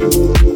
you